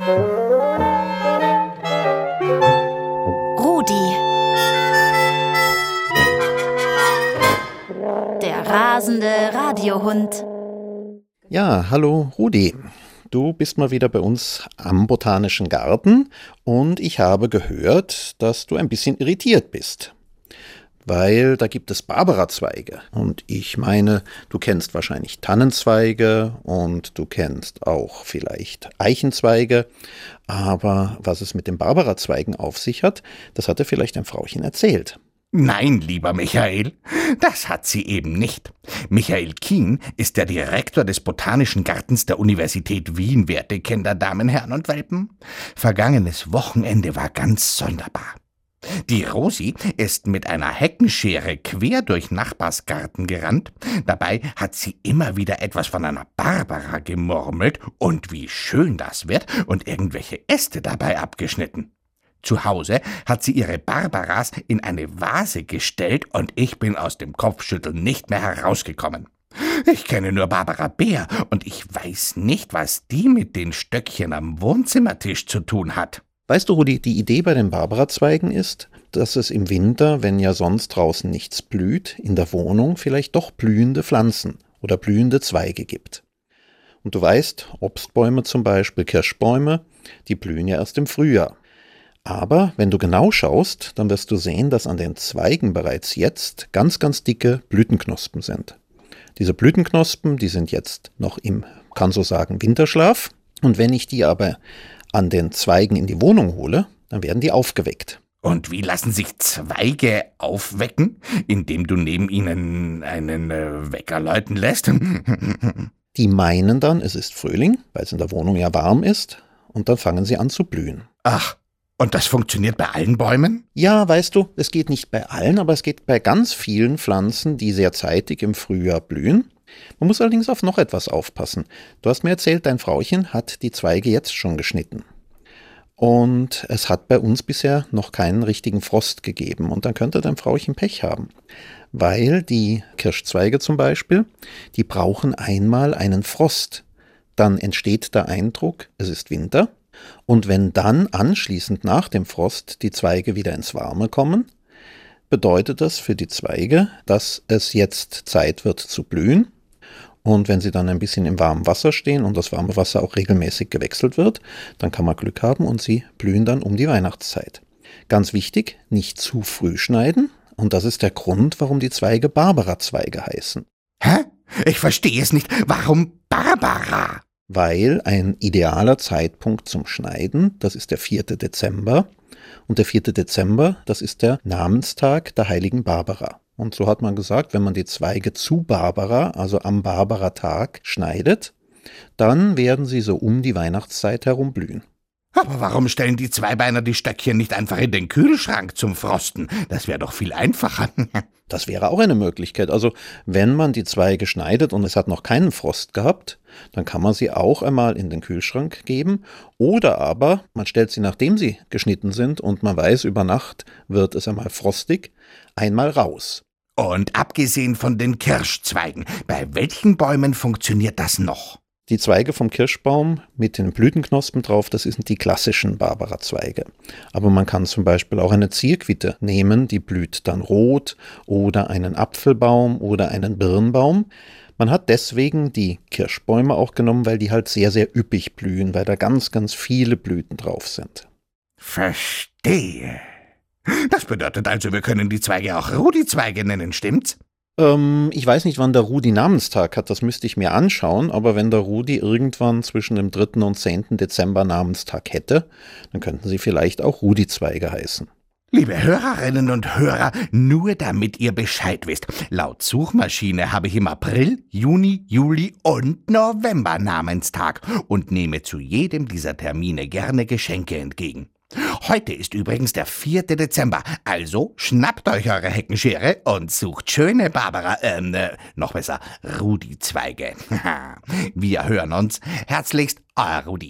Rudi. Der rasende Radiohund. Ja, hallo Rudi. Du bist mal wieder bei uns am Botanischen Garten und ich habe gehört, dass du ein bisschen irritiert bist. Weil da gibt es Barbara-Zweige. Und ich meine, du kennst wahrscheinlich Tannenzweige und du kennst auch vielleicht Eichenzweige. Aber was es mit den Barbara-Zweigen auf sich hat, das hat dir vielleicht ein Frauchen erzählt. Nein, lieber Michael, das hat sie eben nicht. Michael Kien ist der Direktor des Botanischen Gartens der Universität Wien, werte Kinder, Damen, Herren und Welpen. Vergangenes Wochenende war ganz sonderbar. Die Rosi ist mit einer Heckenschere quer durch Nachbars Garten gerannt. Dabei hat sie immer wieder etwas von einer Barbara gemurmelt und wie schön das wird und irgendwelche Äste dabei abgeschnitten. Zu Hause hat sie ihre Barbaras in eine Vase gestellt und ich bin aus dem Kopfschütteln nicht mehr herausgekommen. Ich kenne nur Barbara Bär und ich weiß nicht, was die mit den Stöckchen am Wohnzimmertisch zu tun hat. Weißt du, Rudi, die Idee bei den Barbara-Zweigen ist, dass es im Winter, wenn ja sonst draußen nichts blüht, in der Wohnung vielleicht doch blühende Pflanzen oder blühende Zweige gibt. Und du weißt, Obstbäume zum Beispiel, Kirschbäume, die blühen ja erst im Frühjahr. Aber wenn du genau schaust, dann wirst du sehen, dass an den Zweigen bereits jetzt ganz, ganz dicke Blütenknospen sind. Diese Blütenknospen, die sind jetzt noch im, kann so sagen, Winterschlaf. Und wenn ich die aber an den Zweigen in die Wohnung hole, dann werden die aufgeweckt. Und wie lassen sich Zweige aufwecken, indem du neben ihnen einen äh, Wecker läuten lässt? die meinen dann, es ist Frühling, weil es in der Wohnung ja warm ist, und dann fangen sie an zu blühen. Ach, und das funktioniert bei allen Bäumen? Ja, weißt du, es geht nicht bei allen, aber es geht bei ganz vielen Pflanzen, die sehr zeitig im Frühjahr blühen. Man muss allerdings auf noch etwas aufpassen. Du hast mir erzählt, dein Frauchen hat die Zweige jetzt schon geschnitten. Und es hat bei uns bisher noch keinen richtigen Frost gegeben. Und dann könnte dein Frauchen Pech haben. Weil die Kirschzweige zum Beispiel, die brauchen einmal einen Frost. Dann entsteht der Eindruck, es ist Winter. Und wenn dann anschließend nach dem Frost die Zweige wieder ins Warme kommen, bedeutet das für die Zweige, dass es jetzt Zeit wird zu blühen. Und wenn sie dann ein bisschen im warmen Wasser stehen und das warme Wasser auch regelmäßig gewechselt wird, dann kann man Glück haben und sie blühen dann um die Weihnachtszeit. Ganz wichtig, nicht zu früh schneiden. Und das ist der Grund, warum die Zweige Barbara-Zweige heißen. Hä? Ich verstehe es nicht. Warum Barbara? weil ein idealer Zeitpunkt zum Schneiden, das ist der 4. Dezember, und der 4. Dezember, das ist der Namenstag der heiligen Barbara. Und so hat man gesagt, wenn man die Zweige zu Barbara, also am Barbara-Tag, schneidet, dann werden sie so um die Weihnachtszeit herum blühen. Aber warum stellen die Zweibeiner die Stöckchen nicht einfach in den Kühlschrank zum Frosten? Das wäre doch viel einfacher. das wäre auch eine Möglichkeit. Also, wenn man die Zweige schneidet und es hat noch keinen Frost gehabt, dann kann man sie auch einmal in den Kühlschrank geben. Oder aber man stellt sie, nachdem sie geschnitten sind und man weiß, über Nacht wird es einmal frostig, einmal raus. Und abgesehen von den Kirschzweigen, bei welchen Bäumen funktioniert das noch? Die Zweige vom Kirschbaum mit den Blütenknospen drauf, das sind die klassischen Barbara-Zweige. Aber man kann zum Beispiel auch eine Zierquitte nehmen, die blüht dann rot, oder einen Apfelbaum oder einen Birnbaum. Man hat deswegen die Kirschbäume auch genommen, weil die halt sehr, sehr üppig blühen, weil da ganz, ganz viele Blüten drauf sind. Verstehe. Das bedeutet also, wir können die Zweige auch Rudi-Zweige nennen, stimmt's? Ähm, ich weiß nicht, wann der Rudi Namenstag hat, das müsste ich mir anschauen, aber wenn der Rudi irgendwann zwischen dem 3. und 10. Dezember Namenstag hätte, dann könnten sie vielleicht auch Rudi-Zweige heißen. Liebe Hörerinnen und Hörer, nur damit ihr Bescheid wisst, laut Suchmaschine habe ich im April, Juni, Juli und November Namenstag und nehme zu jedem dieser Termine gerne Geschenke entgegen. Heute ist übrigens der 4. Dezember, also schnappt euch eure Heckenschere und sucht schöne Barbara, ähm, äh, noch besser, Rudi-Zweige. Wir hören uns. Herzlichst, euer Rudi.